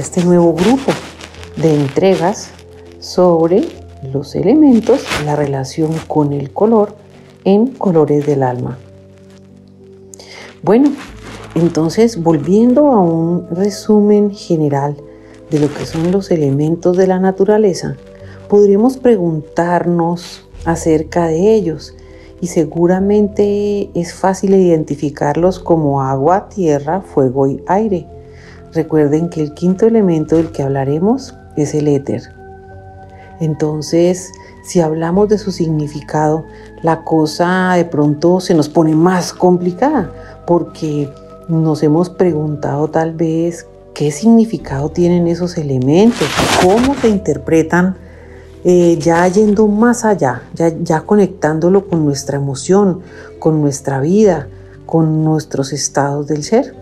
este nuevo grupo de entregas sobre los elementos, la relación con el color en colores del alma. Bueno, entonces volviendo a un resumen general de lo que son los elementos de la naturaleza, podríamos preguntarnos acerca de ellos y seguramente es fácil identificarlos como agua, tierra, fuego y aire Recuerden que el quinto elemento del que hablaremos es el éter. Entonces, si hablamos de su significado, la cosa de pronto se nos pone más complicada porque nos hemos preguntado tal vez qué significado tienen esos elementos, cómo se interpretan, eh, ya yendo más allá, ya, ya conectándolo con nuestra emoción, con nuestra vida, con nuestros estados del ser.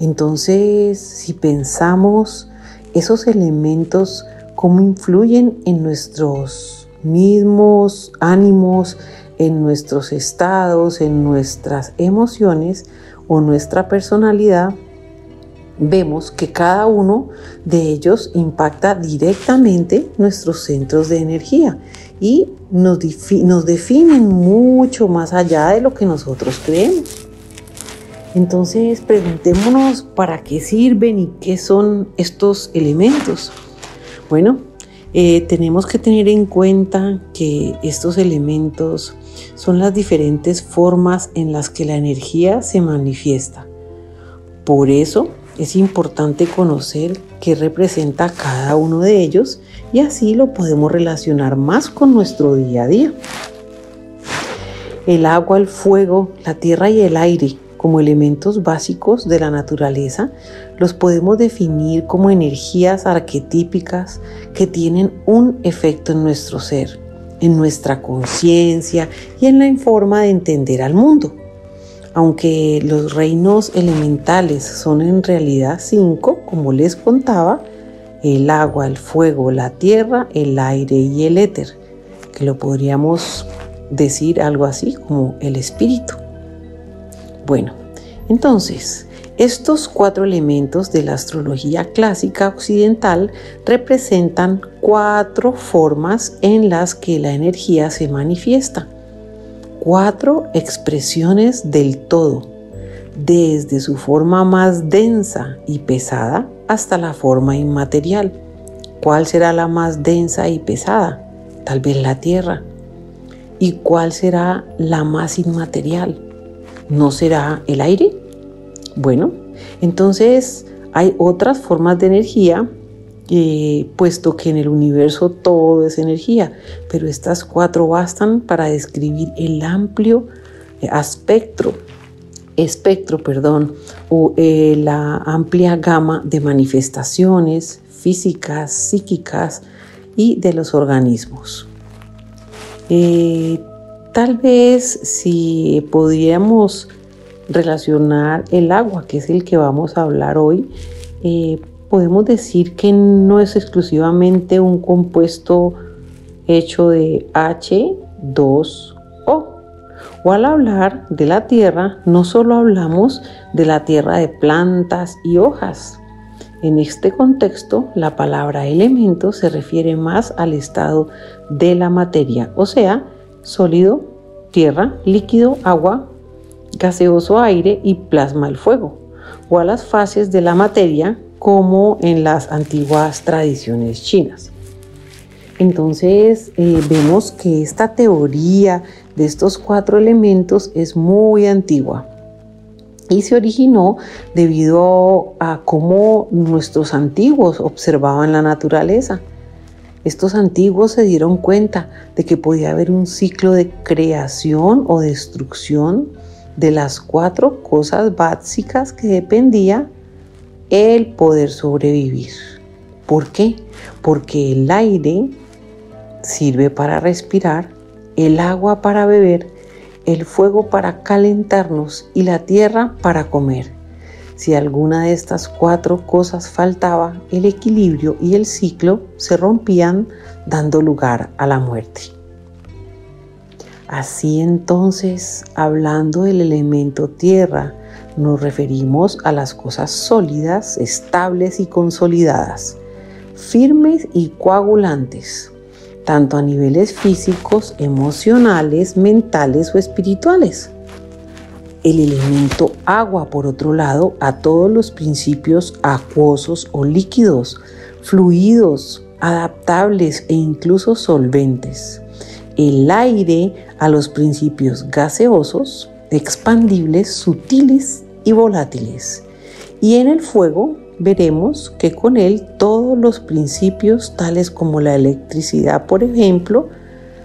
Entonces, si pensamos esos elementos, cómo influyen en nuestros mismos ánimos, en nuestros estados, en nuestras emociones o nuestra personalidad, vemos que cada uno de ellos impacta directamente nuestros centros de energía y nos, nos definen mucho más allá de lo que nosotros creemos. Entonces preguntémonos para qué sirven y qué son estos elementos. Bueno, eh, tenemos que tener en cuenta que estos elementos son las diferentes formas en las que la energía se manifiesta. Por eso es importante conocer qué representa cada uno de ellos y así lo podemos relacionar más con nuestro día a día. El agua, el fuego, la tierra y el aire como elementos básicos de la naturaleza, los podemos definir como energías arquetípicas que tienen un efecto en nuestro ser, en nuestra conciencia y en la forma de entender al mundo. Aunque los reinos elementales son en realidad cinco, como les contaba, el agua, el fuego, la tierra, el aire y el éter, que lo podríamos decir algo así como el espíritu. Bueno, entonces, estos cuatro elementos de la astrología clásica occidental representan cuatro formas en las que la energía se manifiesta, cuatro expresiones del todo, desde su forma más densa y pesada hasta la forma inmaterial. ¿Cuál será la más densa y pesada? Tal vez la tierra. ¿Y cuál será la más inmaterial? ¿No será el aire? Bueno, entonces hay otras formas de energía, eh, puesto que en el universo todo es energía, pero estas cuatro bastan para describir el amplio eh, aspecto, espectro, perdón, o eh, la amplia gama de manifestaciones físicas, psíquicas y de los organismos. Tal vez si pudiéramos relacionar el agua, que es el que vamos a hablar hoy, eh, podemos decir que no es exclusivamente un compuesto hecho de H2O. O al hablar de la tierra, no solo hablamos de la tierra de plantas y hojas. En este contexto, la palabra elemento se refiere más al estado de la materia, o sea, sólido, tierra, líquido, agua, gaseoso, aire y plasma, el fuego, o a las fases de la materia como en las antiguas tradiciones chinas. Entonces eh, vemos que esta teoría de estos cuatro elementos es muy antigua y se originó debido a cómo nuestros antiguos observaban la naturaleza. Estos antiguos se dieron cuenta de que podía haber un ciclo de creación o destrucción de las cuatro cosas básicas que dependía el poder sobrevivir. ¿Por qué? Porque el aire sirve para respirar, el agua para beber, el fuego para calentarnos y la tierra para comer. Si alguna de estas cuatro cosas faltaba, el equilibrio y el ciclo se rompían dando lugar a la muerte. Así entonces, hablando del elemento tierra, nos referimos a las cosas sólidas, estables y consolidadas, firmes y coagulantes, tanto a niveles físicos, emocionales, mentales o espirituales. El elemento agua, por otro lado, a todos los principios acuosos o líquidos, fluidos, adaptables e incluso solventes. El aire a los principios gaseosos, expandibles, sutiles y volátiles. Y en el fuego veremos que con él todos los principios, tales como la electricidad, por ejemplo,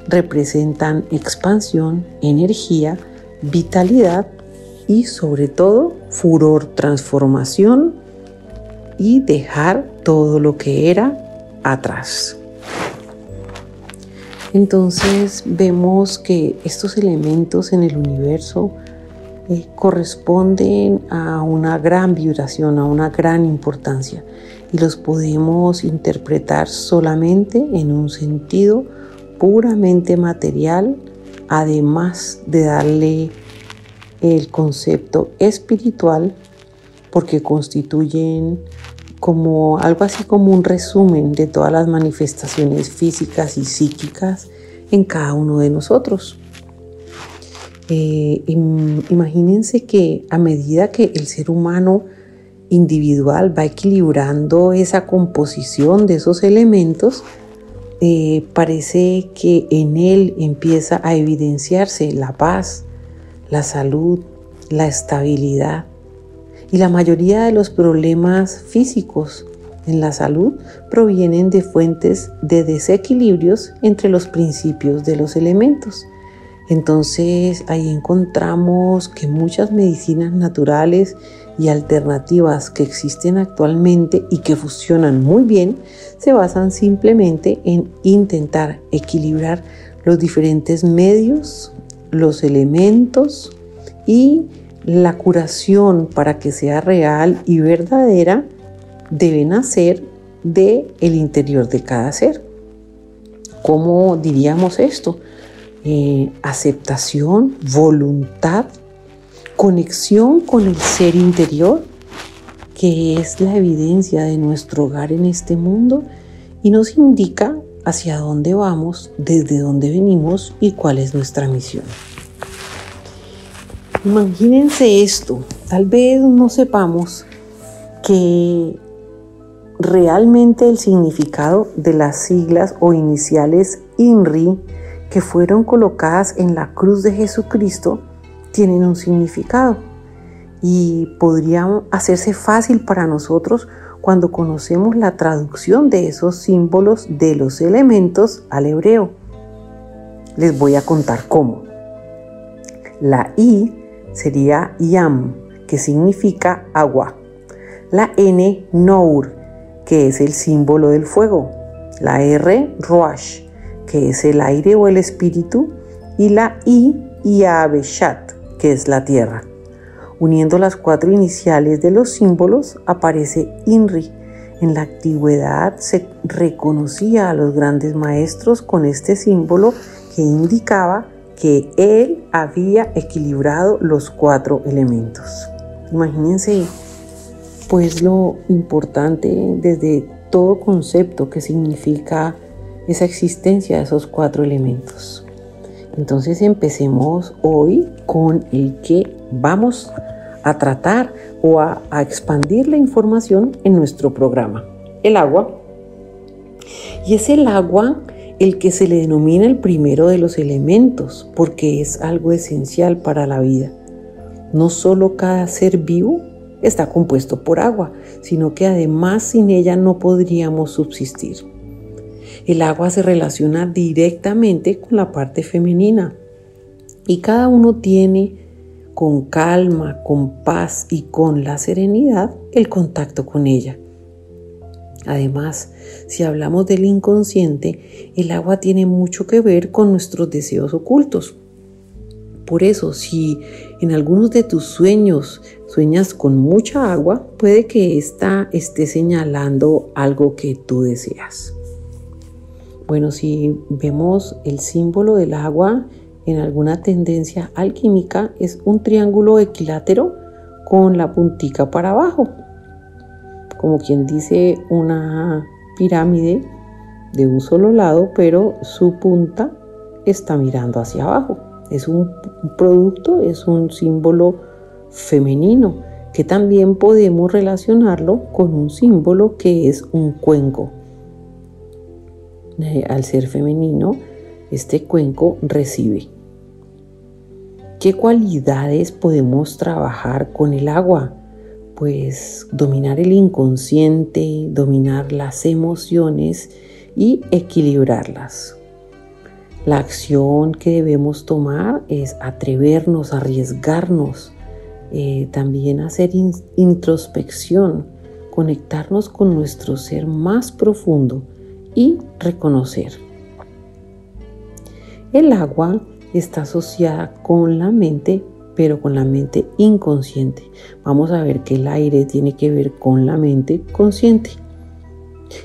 representan expansión, energía, vitalidad y sobre todo furor, transformación y dejar todo lo que era atrás. Entonces vemos que estos elementos en el universo eh, corresponden a una gran vibración, a una gran importancia y los podemos interpretar solamente en un sentido puramente material, además de darle el concepto espiritual porque constituyen como algo así como un resumen de todas las manifestaciones físicas y psíquicas en cada uno de nosotros. Eh, imagínense que a medida que el ser humano individual va equilibrando esa composición de esos elementos, eh, parece que en él empieza a evidenciarse la paz, la salud, la estabilidad. Y la mayoría de los problemas físicos en la salud provienen de fuentes de desequilibrios entre los principios de los elementos. Entonces ahí encontramos que muchas medicinas naturales y alternativas que existen actualmente y que funcionan muy bien se basan simplemente en intentar equilibrar los diferentes medios, los elementos y la curación para que sea real y verdadera debe nacer de el interior de cada ser. ¿Cómo diríamos esto? Eh, aceptación, voluntad, conexión con el ser interior, que es la evidencia de nuestro hogar en este mundo y nos indica hacia dónde vamos, desde dónde venimos y cuál es nuestra misión. Imagínense esto, tal vez no sepamos que realmente el significado de las siglas o iniciales INRI que fueron colocadas en la cruz de Jesucristo tienen un significado y podría hacerse fácil para nosotros cuando conocemos la traducción de esos símbolos de los elementos al hebreo. Les voy a contar cómo. La I sería Yam, que significa agua. La N, Nour, que es el símbolo del fuego. La R, Roash, que es el aire o el espíritu, y la I, Yabeshat, que es la tierra. Uniendo las cuatro iniciales de los símbolos aparece INRI. En la antigüedad se reconocía a los grandes maestros con este símbolo que indicaba que él había equilibrado los cuatro elementos. Imagínense pues lo importante desde todo concepto que significa esa existencia de esos cuatro elementos. Entonces empecemos hoy con el que vamos a tratar o a, expandir la información en nuestro programa. El agua. Y es el agua el que se le denomina el primero de los elementos porque es algo esencial para la vida. No solo cada ser vivo está compuesto por agua, sino que además sin ella no podríamos subsistir. El agua se relaciona directamente con la parte femenina y cada uno tiene con calma, con paz y con la serenidad el contacto con ella. Además, si hablamos del inconsciente, el agua tiene mucho que ver con nuestros deseos ocultos. Por eso, si en algunos de tus sueños sueñas con mucha agua, puede que ésta esté señalando algo que tú deseas. Bueno, si vemos el símbolo del agua en alguna tendencia alquímica, es un triángulo equilátero con la puntica para abajo, como quien dice una pirámide de un solo lado, pero su punta está mirando hacia abajo. Es un producto, es un símbolo femenino que también podemos relacionarlo con un símbolo que es un cuenco. Eh, al ser femenino, este cuenco recibe. ¿Qué cualidades podemos trabajar con el agua? Pues dominar el inconsciente, dominar las emociones y equilibrarlas. La acción que debemos tomar es atrevernos, arriesgarnos, eh, también hacer introspección, conectarnos con nuestro ser más profundo y reconocer. El agua está asociada con la mente, pero con la mente inconsciente. Vamos a ver que el aire tiene que ver con la mente consciente.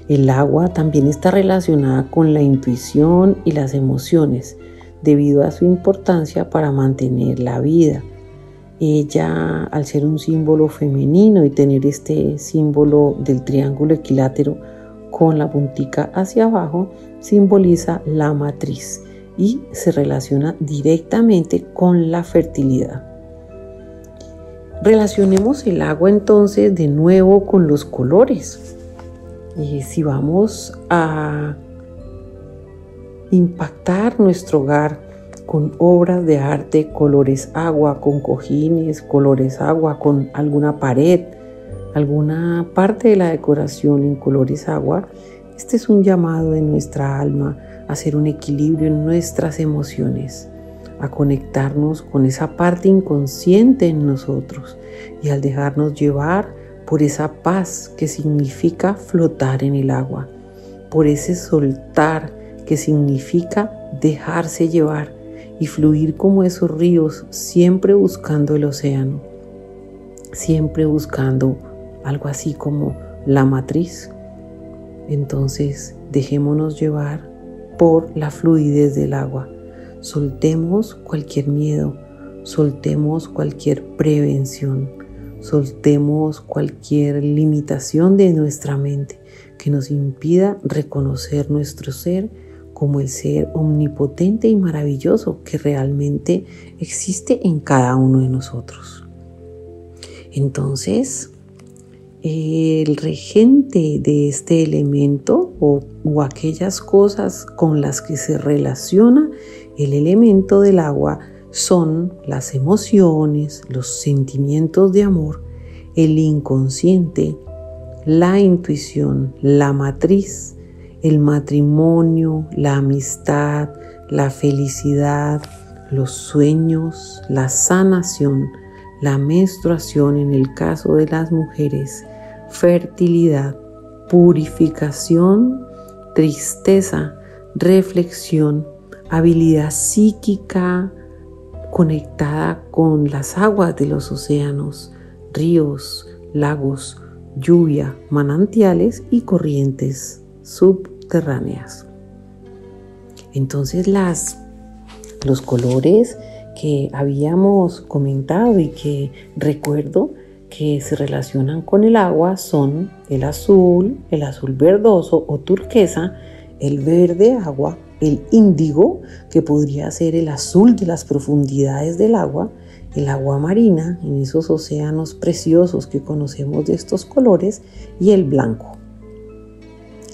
El agua también está relacionada con la intuición y las emociones, debido a su importancia para mantener la vida. Ella, al ser un símbolo femenino y tener este símbolo del triángulo equilátero con la puntica hacia abajo, simboliza la matriz y se relaciona directamente con la fertilidad. Relacionemos el agua entonces de nuevo con los colores. Y si vamos a impactar nuestro hogar con obras de arte, colores agua, con cojines, colores agua, con alguna pared, alguna parte de la decoración en colores agua, este es un llamado de nuestra alma hacer un equilibrio en nuestras emociones, a conectarnos con esa parte inconsciente en nosotros y al dejarnos llevar por esa paz que significa flotar en el agua, por ese soltar que significa dejarse llevar y fluir como esos ríos, siempre buscando el océano, siempre buscando algo así como la matriz. Entonces dejémonos llevar por la fluidez del agua. Soltemos cualquier miedo, soltemos cualquier prevención Soltemos cualquier limitación de nuestra mente que nos impida reconocer nuestro ser como el ser omnipotente y maravilloso que realmente existe en cada uno de nosotros. Entonces, el regente de este elemento o, aquellas cosas con las que se relaciona el elemento del agua son las emociones, los sentimientos de amor, el inconsciente, la intuición, la matriz, el matrimonio, la amistad, la felicidad, los sueños, la sanación, la menstruación en el caso de las mujeres, fertilidad, purificación, tristeza, reflexión, habilidad psíquica, conectada con las aguas de los océanos, ríos, lagos, lluvia, manantiales y corrientes subterráneas. Entonces las, los colores que habíamos comentado y que recuerdo que se relacionan con el agua son el azul, el azul verdoso o turquesa, el verde agua, el índigo, que podría ser el azul de las profundidades del agua, el agua marina, en esos océanos preciosos que conocemos de estos colores, y el blanco.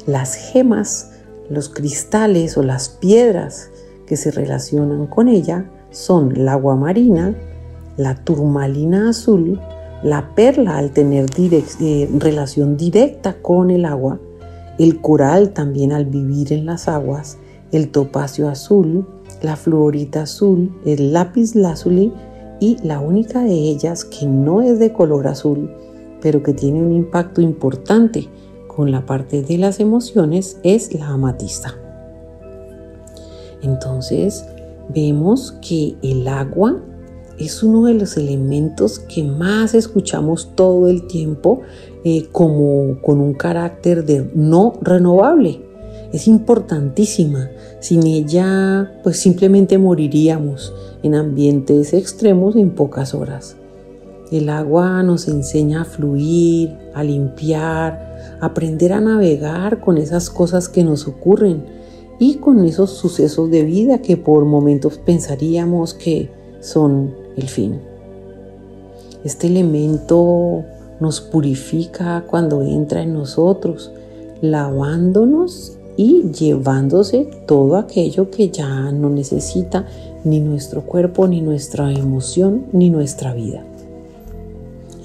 Las gemas, los cristales o las piedras que se relacionan con ella son el agua marina, la turmalina azul, la perla al tener eh, relación directa con el agua, el coral también al vivir en las aguas, el topacio azul, la fluorita azul, el lápiz lazuli y la única de ellas que no es de color azul, pero que tiene un impacto importante con la parte de las emociones es la amatista. Entonces vemos que el agua es uno de los elementos que más escuchamos todo el tiempo eh, como con un carácter de no renovable. Es importantísima. Sin ella, pues simplemente moriríamos en ambientes extremos en pocas horas. El agua nos enseña a fluir, a limpiar, a aprender a navegar con esas cosas que nos ocurren y con esos sucesos de vida que por momentos pensaríamos que son el fin. Este elemento nos purifica cuando entra en nosotros, lavándonos y llevándose todo aquello que ya no necesita ni nuestro cuerpo, ni nuestra emoción, ni nuestra vida.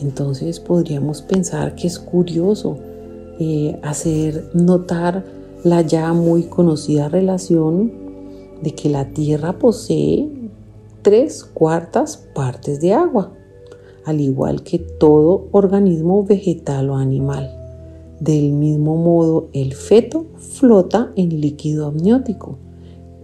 Entonces podríamos pensar que es curioso eh, hacer notar la ya muy conocida relación de que la Tierra posee tres cuartas partes de agua, al igual que todo organismo vegetal o animal. Del mismo modo, el feto flota en líquido amniótico.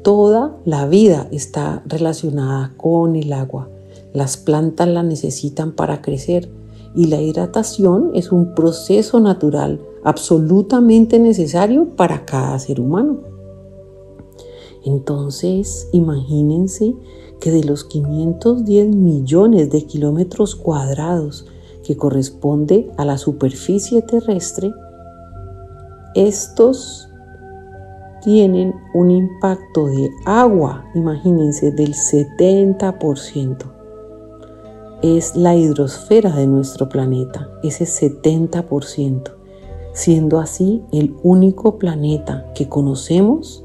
Toda la vida está relacionada con el agua. Las plantas la necesitan para crecer y la hidratación es un proceso natural absolutamente necesario para cada ser humano. Entonces, imagínense que de los 510 millones de kilómetros cuadrados que corresponde a la superficie terrestre, estos tienen un impacto de agua, imagínense, del 70%. Es la hidrosfera de nuestro planeta, ese 70%, siendo así el único planeta que conocemos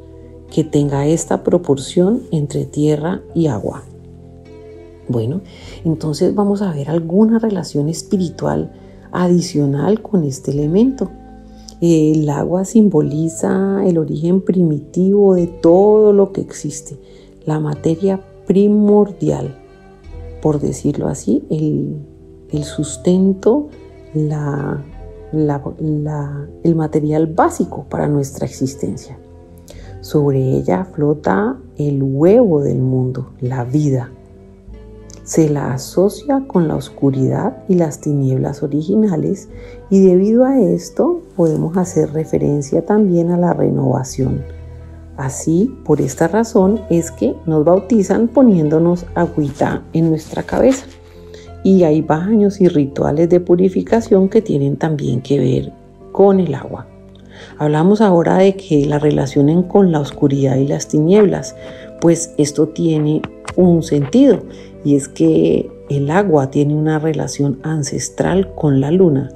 que tenga esta proporción entre tierra y agua. Bueno, entonces vamos a ver alguna relación espiritual adicional con este elemento. El agua simboliza el origen primitivo de todo lo que existe, la materia primordial, por decirlo así, el, sustento, el material básico para nuestra existencia. Sobre ella flota el huevo del mundo, la vida. Se la asocia con la oscuridad y las tinieblas originales y debido a esto podemos hacer referencia también a la renovación. Así, por esta razón es que nos bautizan poniéndonos agüita en nuestra cabeza. Y hay baños y rituales de purificación que tienen también que ver con el agua. Hablamos ahora de que la relacionen con la oscuridad y las tinieblas, pues esto tiene un sentido y es que el agua tiene una relación ancestral con la luna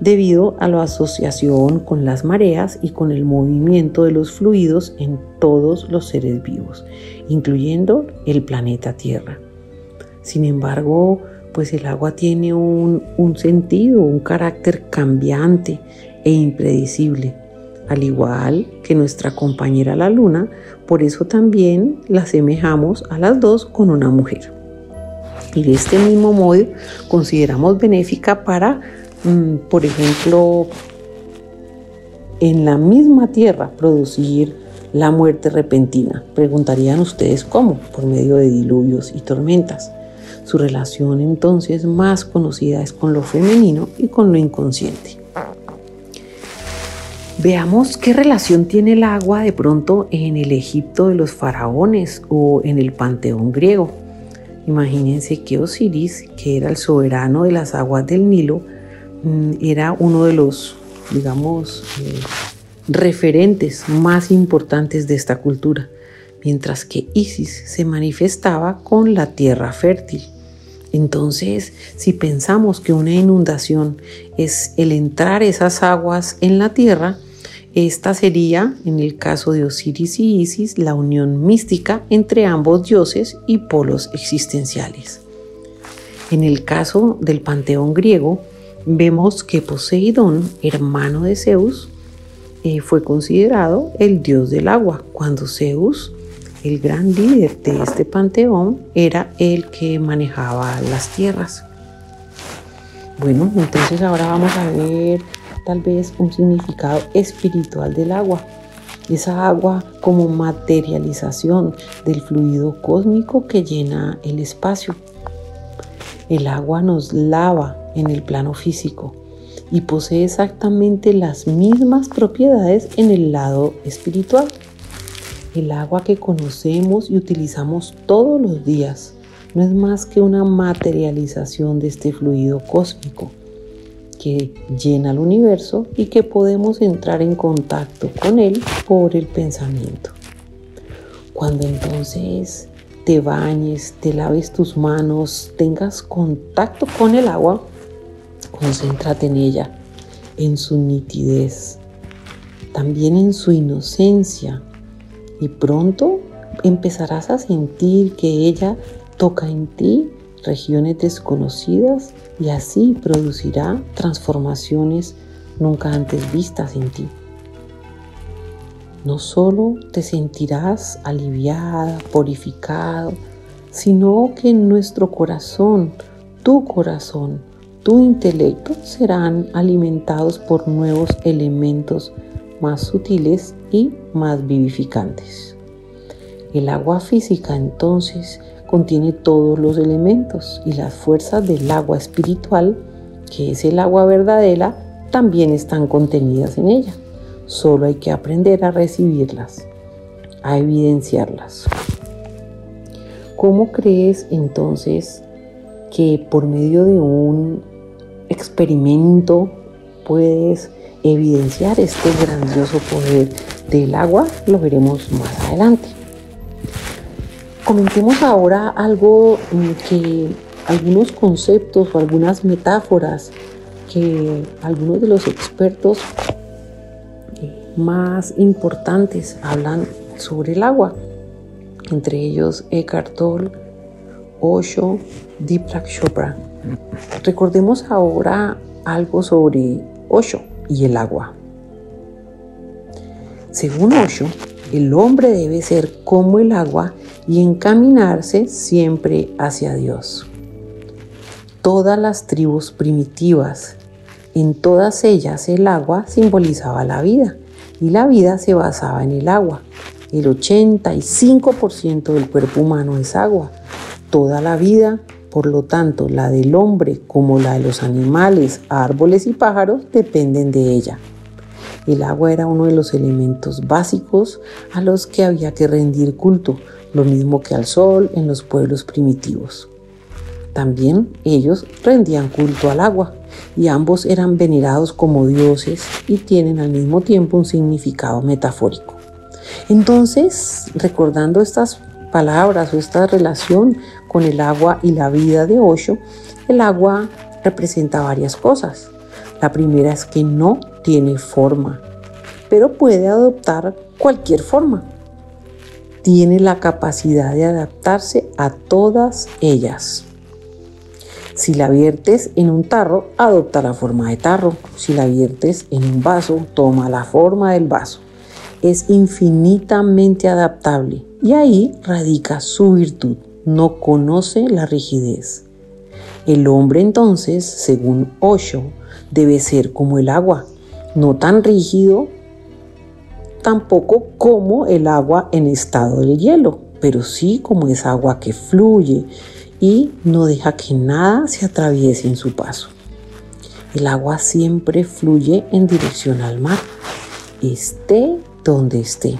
debido a la asociación con las mareas y con el movimiento de los fluidos en todos los seres vivos, incluyendo el planeta Tierra. Sin embargo, pues el agua tiene un, un sentido, un carácter cambiante e impredecible al igual que nuestra compañera la luna, por eso también la asemejamos a las dos con una mujer. Y de este mismo modo consideramos benéfica para, mm, por ejemplo, en la misma tierra producir la muerte repentina. Preguntarían ustedes cómo, por medio de diluvios y tormentas. Su relación entonces más conocida es con lo femenino y con lo inconsciente. Veamos qué relación tiene el agua de pronto en el Egipto de los faraones o en el panteón griego. Imagínense que Osiris, que era el soberano de las aguas del Nilo, mm, era uno de los, digamos, eh, referentes más importantes de esta cultura, mientras que Isis se manifestaba con la tierra fértil. Entonces, si pensamos que una inundación es el entrar esas aguas en la tierra, esta sería, en el caso de Osiris y Isis, la unión mística entre ambos dioses y polos existenciales. En el caso del panteón griego, vemos que Poseidón, hermano de Zeus, eh, fue considerado el dios del agua, cuando Zeus, el gran líder de este panteón, era el que manejaba las tierras. Bueno, entonces ahora vamos a ver tal vez un significado espiritual del agua. Esa agua como materialización del fluido cósmico que llena el espacio. El agua nos lava en el plano físico y posee exactamente las mismas propiedades en el lado espiritual. El agua que conocemos y utilizamos todos los días no es más que una materialización de este fluido cósmico que llena el universo y que podemos entrar en contacto con él por el pensamiento. Cuando entonces te bañes, te laves tus manos, tengas contacto con el agua, concéntrate en ella, en su nitidez, también en su inocencia y pronto empezarás a sentir que ella toca en ti regiones desconocidas y así producirá transformaciones nunca antes vistas en ti. No solo te sentirás aliviada, purificado, sino que en nuestro corazón, tu corazón, tu intelecto serán alimentados por nuevos elementos más sutiles y más vivificantes. El agua física entonces contiene todos los elementos y las fuerzas del agua espiritual, que es el agua verdadera, también están contenidas en ella. Solo hay que aprender a recibirlas, a evidenciarlas. ¿Cómo crees entonces que por medio de un experimento puedes evidenciar este grandioso poder del agua? Lo veremos más adelante. Comentemos ahora algo mm, que algunos conceptos o algunas metáforas que algunos de los expertos eh, más importantes hablan sobre el agua, entre ellos Eckhart Tolle, Osho, Deepak Chopra. Recordemos ahora algo sobre Osho y el agua. Según Osho, el hombre debe ser como el agua y encaminarse siempre hacia Dios. Todas las tribus primitivas, en todas ellas el agua simbolizaba la vida y la vida se basaba en el agua. El 85% del cuerpo humano es agua. Toda la vida, por lo tanto, la del hombre como la de los animales, árboles y pájaros dependen de ella. El agua era uno de los elementos básicos a los que había que rendir culto, lo mismo que al sol en los pueblos primitivos. También ellos rendían culto al agua y ambos eran venerados como dioses y tienen al mismo tiempo un significado metafórico. Entonces, recordando estas palabras o esta relación con el agua y la vida de Osho, el agua representa varias cosas. La primera es que no tiene forma, pero puede adoptar cualquier forma. Tiene la capacidad de adaptarse a todas ellas. Si la viertes en un tarro, adopta la forma de tarro. Si la viertes en un vaso, toma la forma del vaso. Es infinitamente adaptable y ahí radica su virtud. No conoce la rigidez. El hombre entonces, según Osho, debe ser como el agua, no tan rígido, tampoco como el agua en estado de hielo, pero sí como es agua que fluye y no deja que nada se atraviese en su paso. El agua siempre fluye en dirección al mar, esté donde esté,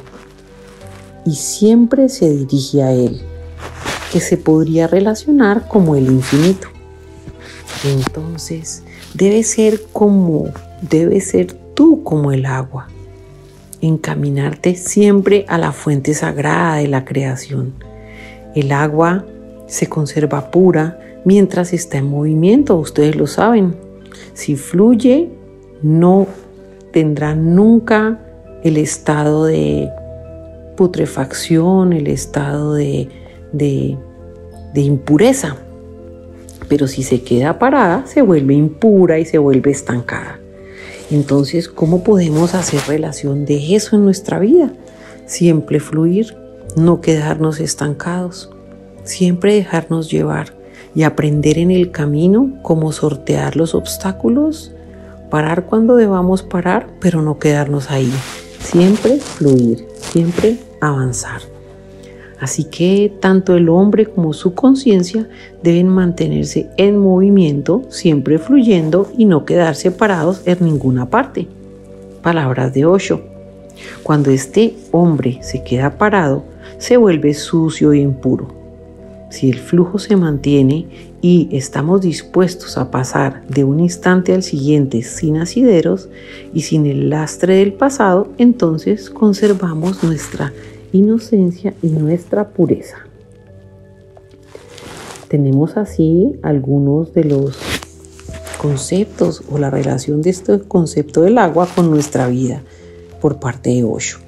y siempre se dirige a él, que se podría relacionar como el infinito. Entonces, debe ser como, debe ser tú como el agua, encaminarte siempre a la fuente sagrada de la creación. El agua se conserva pura mientras está en movimiento, ustedes lo saben. Si fluye, no tendrá nunca el estado de putrefacción, el estado de, de, de impureza. Pero si se queda parada, se vuelve impura y se vuelve estancada. Entonces, ¿cómo podemos hacer relación de eso en nuestra vida? Siempre fluir, no quedarnos estancados, siempre dejarnos llevar y aprender en el camino cómo sortear los obstáculos parar cuando debamos parar, pero no quedarnos ahí. Siempre fluir, siempre avanzar. Así que tanto el hombre como su conciencia deben mantenerse en movimiento, siempre fluyendo y no quedarse parados en ninguna parte. Palabras de Osho. Cuando este hombre se queda parado, se vuelve sucio y impuro. Si el flujo se mantiene y estamos dispuestos a pasar de un instante al siguiente sin asideros y sin el lastre del pasado, entonces conservamos nuestra inocencia y nuestra pureza. Tenemos así algunos de los conceptos o la relación de este concepto del agua con nuestra vida por parte de Osho.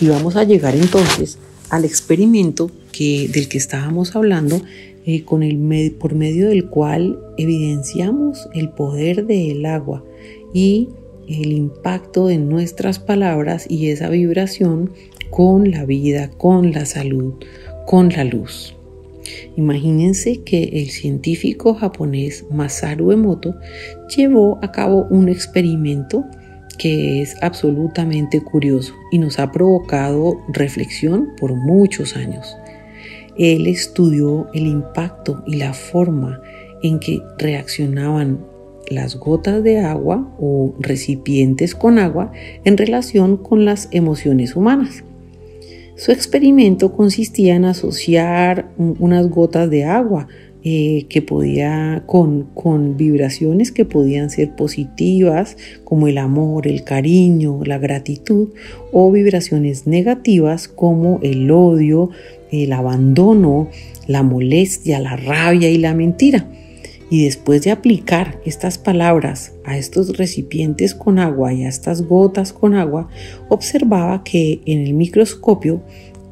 Y vamos a llegar entonces al experimento que, del que estábamos hablando, eh, con el, por medio del cual evidenciamos el poder del agua y el impacto de nuestras palabras y esa vibración con la vida, con la salud, con la luz. Imagínense que el científico japonés Masaru Emoto llevó a cabo un experimento que es absolutamente curioso y nos ha provocado reflexión por muchos años. Él estudió el impacto y la forma en que reaccionaban las gotas de agua o recipientes con agua en relación con las emociones humanas. Su experimento consistía en asociar unas gotas de agua eh, que podía con, con vibraciones que podían ser positivas como el amor, el cariño, la gratitud o vibraciones negativas como el odio, el abandono, la molestia, la rabia y la mentira. Y después de aplicar estas palabras a estos recipientes con agua y a estas gotas con agua, observaba que en el microscopio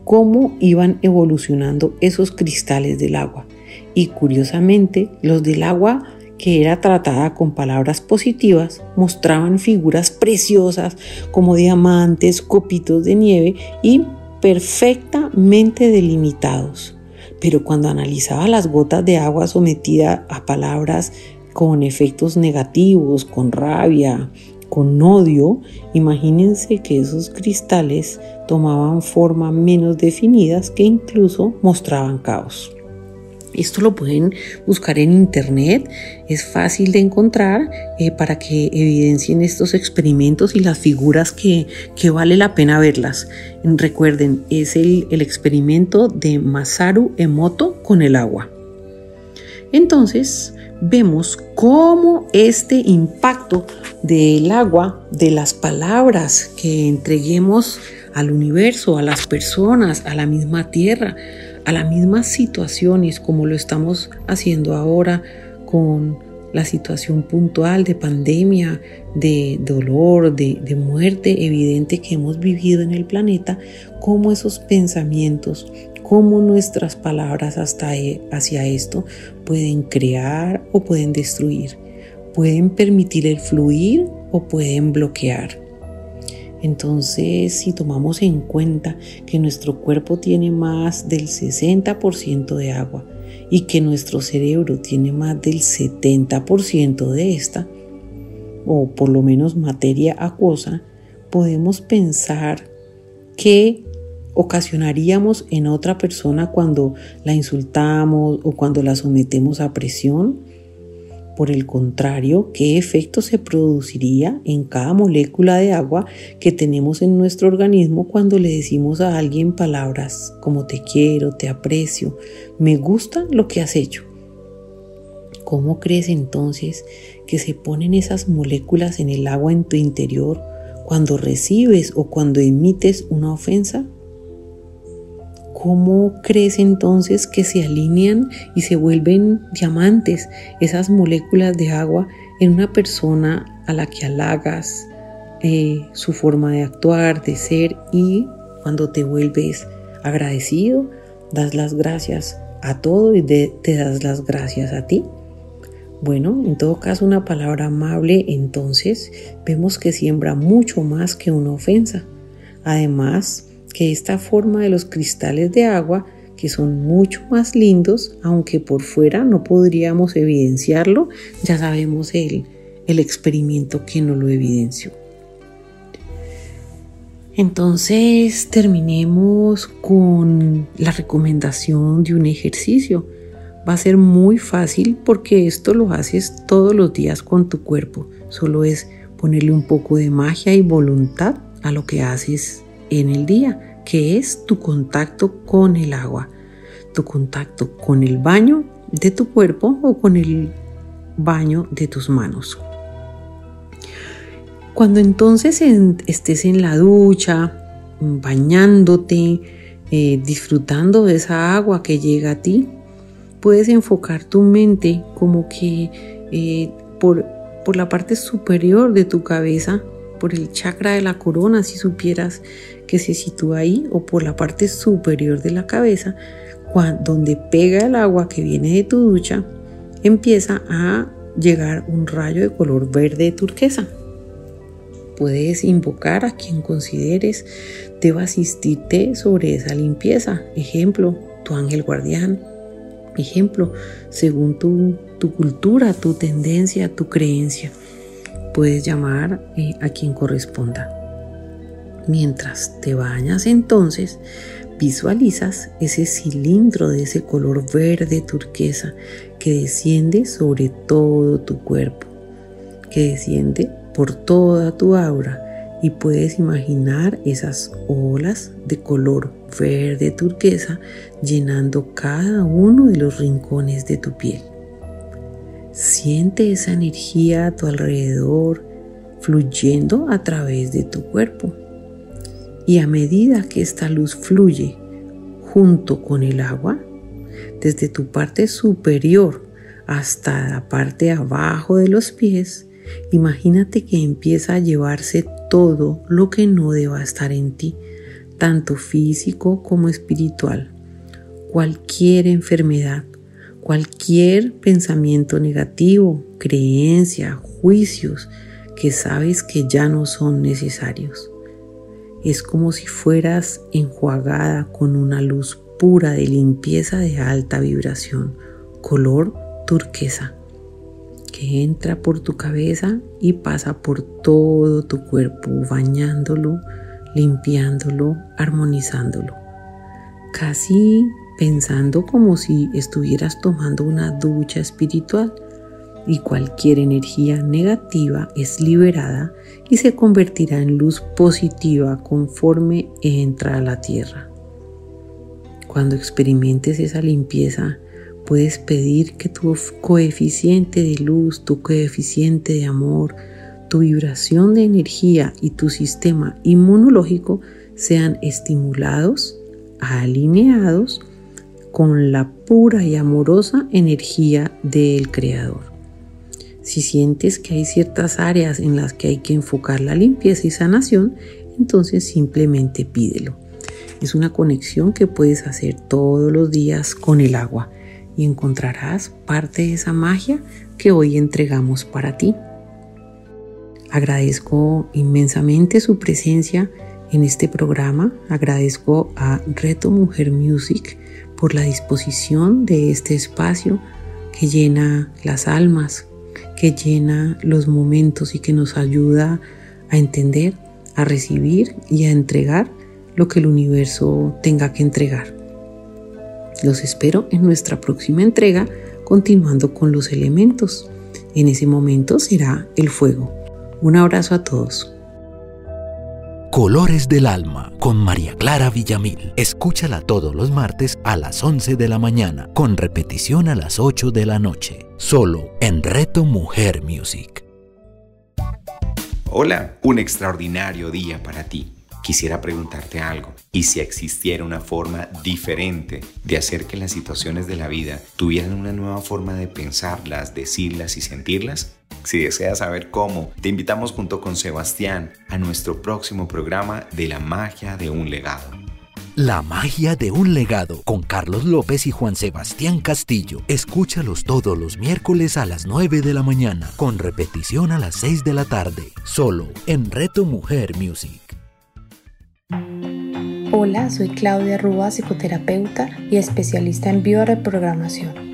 cómo iban evolucionando esos cristales del agua. Y curiosamente, los del agua que era tratada con palabras positivas mostraban figuras preciosas como diamantes, copitos de nieve y perfectamente delimitados pero cuando analizaba las gotas de agua sometida a palabras con efectos negativos, con rabia, con odio, imagínense que esos cristales tomaban forma menos definidas que incluso mostraban caos. Esto lo pueden buscar en internet, es fácil de encontrar eh, para que evidencien estos experimentos y las figuras que, vale la pena verlas. Recuerden, es el, el experimento de Masaru Emoto con el agua. Entonces, vemos cómo este impacto del agua, de las palabras que entreguemos al universo, a las personas, a la misma tierra, a las mismas situaciones como lo estamos haciendo ahora con la situación puntual de pandemia, de dolor, de, muerte evidente que hemos vivido en el planeta, cómo esos pensamientos, cómo nuestras palabras hasta e, hacia esto pueden crear o pueden destruir, pueden permitir el fluir o pueden bloquear. Entonces, si tomamos en cuenta que nuestro cuerpo tiene más del 60% de agua y que nuestro cerebro tiene más del 70% de esta, o por lo menos materia acuosa, podemos pensar que ocasionaríamos en otra persona cuando la insultamos o cuando la sometemos a presión por el contrario, ¿qué efecto se produciría en cada molécula de agua que tenemos en nuestro organismo cuando le decimos a alguien palabras como te quiero, te aprecio, me gusta lo que has hecho? ¿Cómo crees entonces que se ponen esas moléculas en el agua en tu interior cuando recibes o cuando emites una ofensa? ¿Cómo crees entonces que se alinean y se vuelven diamantes esas moléculas de agua en una persona a la que halagas eh, su forma de actuar, de ser y cuando te vuelves agradecido, das las gracias a todo y te das las gracias a ti? Bueno, en todo caso una palabra amable entonces vemos que siembra mucho más que una ofensa. Además, que esta forma de los cristales de agua, que son mucho más lindos, aunque por fuera no podríamos evidenciarlo, ya sabemos el, el experimento que no lo evidenció. Entonces terminemos con la recomendación de un ejercicio. Va a ser muy fácil porque esto lo haces todos los días con tu cuerpo. Solo es ponerle un poco de magia y voluntad a lo que haces en el día, que es tu contacto con el agua, tu contacto con el baño de tu cuerpo o con el baño de tus manos. Cuando entonces estés en la ducha, bañándote, eh, disfrutando de esa agua que llega a ti, puedes enfocar tu mente como que eh, por, por la parte superior de tu cabeza, por el chakra de la corona, si supieras que se sitúa ahí, o por la parte superior de la cabeza, donde pega el agua que viene de tu ducha, empieza a llegar un rayo de color verde turquesa. Puedes invocar a quien consideres deba asistirte sobre esa limpieza. Ejemplo, tu ángel guardián. Ejemplo, según tu, cultura, tu tendencia, tu creencia. Puedes llamar eh, a quien corresponda. Mientras te bañas entonces, visualizas ese cilindro de ese color verde turquesa que desciende sobre todo tu cuerpo, que desciende por toda tu aura y puedes imaginar esas olas de color verde turquesa llenando cada uno de los rincones de tu piel. Siente esa energía a tu alrededor fluyendo a través de tu cuerpo. Y a medida que esta luz fluye junto con el agua, desde tu parte superior hasta la parte abajo de los pies, Imagínate que empieza a llevarse todo lo que no deba estar en ti, tanto físico como espiritual. Cualquier enfermedad, cualquier pensamiento negativo, creencia, juicios que sabes que ya no son necesarios. Es como si fueras enjuagada con una luz pura de limpieza de alta vibración, color turquesa que entra por tu cabeza y pasa por todo tu cuerpo, bañándolo, limpiándolo, armonizándolo. Casi pensando como si estuvieras tomando una ducha espiritual y cualquier energía negativa es liberada y se convertirá en luz positiva conforme entra a la tierra. Cuando experimentes esa limpieza, Puedes pedir que tu coeficiente de luz, tu coeficiente de amor, tu vibración de energía y tu sistema inmunológico sean estimulados, alineados con la pura y amorosa energía del Creador. Si sientes que hay ciertas áreas en las que hay que enfocar la limpieza y sanación, entonces simplemente pídelo. Es una conexión que puedes hacer todos los días con el agua y encontrarás parte de esa magia que hoy entregamos para ti. Agradezco inmensamente su presencia en este programa. Agradezco a Reto Mujer Music por la disposición de este espacio que llena las almas, que llena los momentos y que nos ayuda a entender, a recibir y a entregar lo que el universo tenga que entregar. Los espero en nuestra próxima entrega continuando con los elementos. En ese momento será el fuego. Un abrazo a todos. Colores del Alma con María Clara Villamil. Escúchala todos los martes a las 11 de la mañana, con repetición a las 8 de la noche, solo en Reto Mujer Music. Hola, un extraordinario día para ti quisiera preguntarte algo. ¿Y si existiera una forma diferente de hacer que las situaciones de la vida tuvieran una nueva forma de pensarlas, decirlas y sentirlas? Si deseas saber cómo, te invitamos junto con Sebastián a nuestro próximo programa de la magia de un legado. La magia de un legado con Carlos López y Juan Sebastián Castillo. Escúchalos todos los miércoles a las 9 de la mañana, con repetición a las 6 de la tarde, solo en Reto Mujer Music. Hola, soy Claudia Rúa, psicoterapeuta y especialista en bioreprogramación.